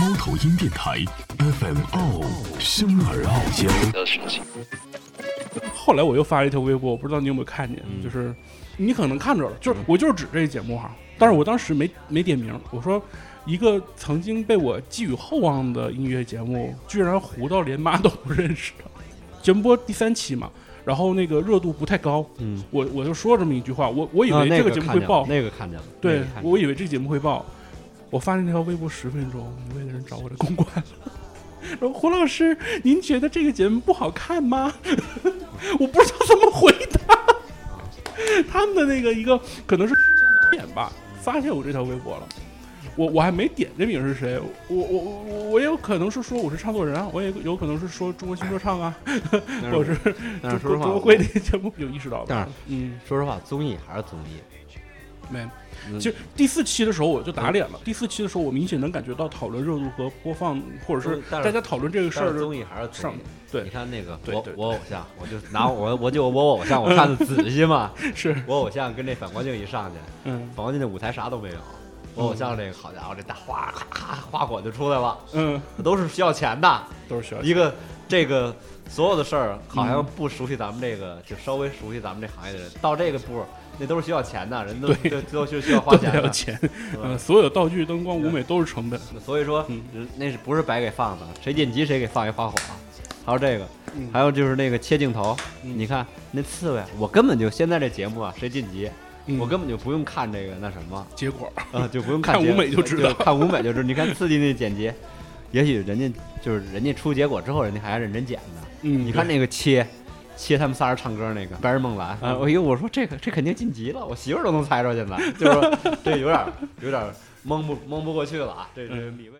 猫头鹰电台 FM 傲生而傲娇。后来我又发了一条微博，我不知道你有没有看见，嗯就是你可能看着了，就是我就是指这个节目哈，但是我当时没没点名，我说一个曾经被我寄予厚望的音乐节目，居然糊到连妈都不认识了。节目播第三期嘛，然后那个热度不太高，嗯，我我就说这么一句话，我我以为这个节目会爆，那个看见了，那对个了我以为这个节目会爆，我发那条微博十分钟，一位的人找我的公关了。说胡老师，您觉得这个节目不好看吗？我不知道怎么回答。他们的那个一个可能是点吧，发现我这条微博了。我我还没点这名是谁，我我我我我也有可能是说我是唱作人啊，我也有可能是说中国新说唱啊，但或者是 但是说实话，中国中国会那个节目有意识到但吧？嗯，说实话，综艺还是综艺。没。嗯其实第四期的时候我就打脸了。第四期的时候，我明显能感觉到讨论热度和播放，或者是大家讨论这个事儿综艺还是上艺。对你看那个我我偶像，我就拿我我就我偶像，我看的仔细嘛。是我偶像跟这反光镜一上去，嗯反光镜那舞台啥都没有。我偶像这个好家伙，这大花咔咔花火就出来了，嗯，都是需要钱的。都是需要一个这个所有的事儿，好像嗯不熟悉咱们这个，就稍微熟悉咱们这行业的人，到这个步，那都是需要钱的，人都对都都是需要花钱的。要钱。嗯，所有道具、灯光、舞美都是成本。所以说嗯，那是不是白给放的？谁晋级谁给放一花火。还有这个，嗯还有就是那个切镜头，嗯你看那刺猬，我根本就现在这节目啊，谁晋级，嗯我根本就不用看这个那什么，结果啊，就不用看看舞美就知道看舞美就知道。你看刺激那剪辑，也许人家就是人家出结果之后，人家还认真剪的。嗯，你看那个切。切他们仨人唱歌那个白日梦蓝啊！哎呦，我说这个这肯定晋级了，我媳妇儿都能猜着，现在 就是说这有点有点蒙不蒙不过去了啊！这这李卫。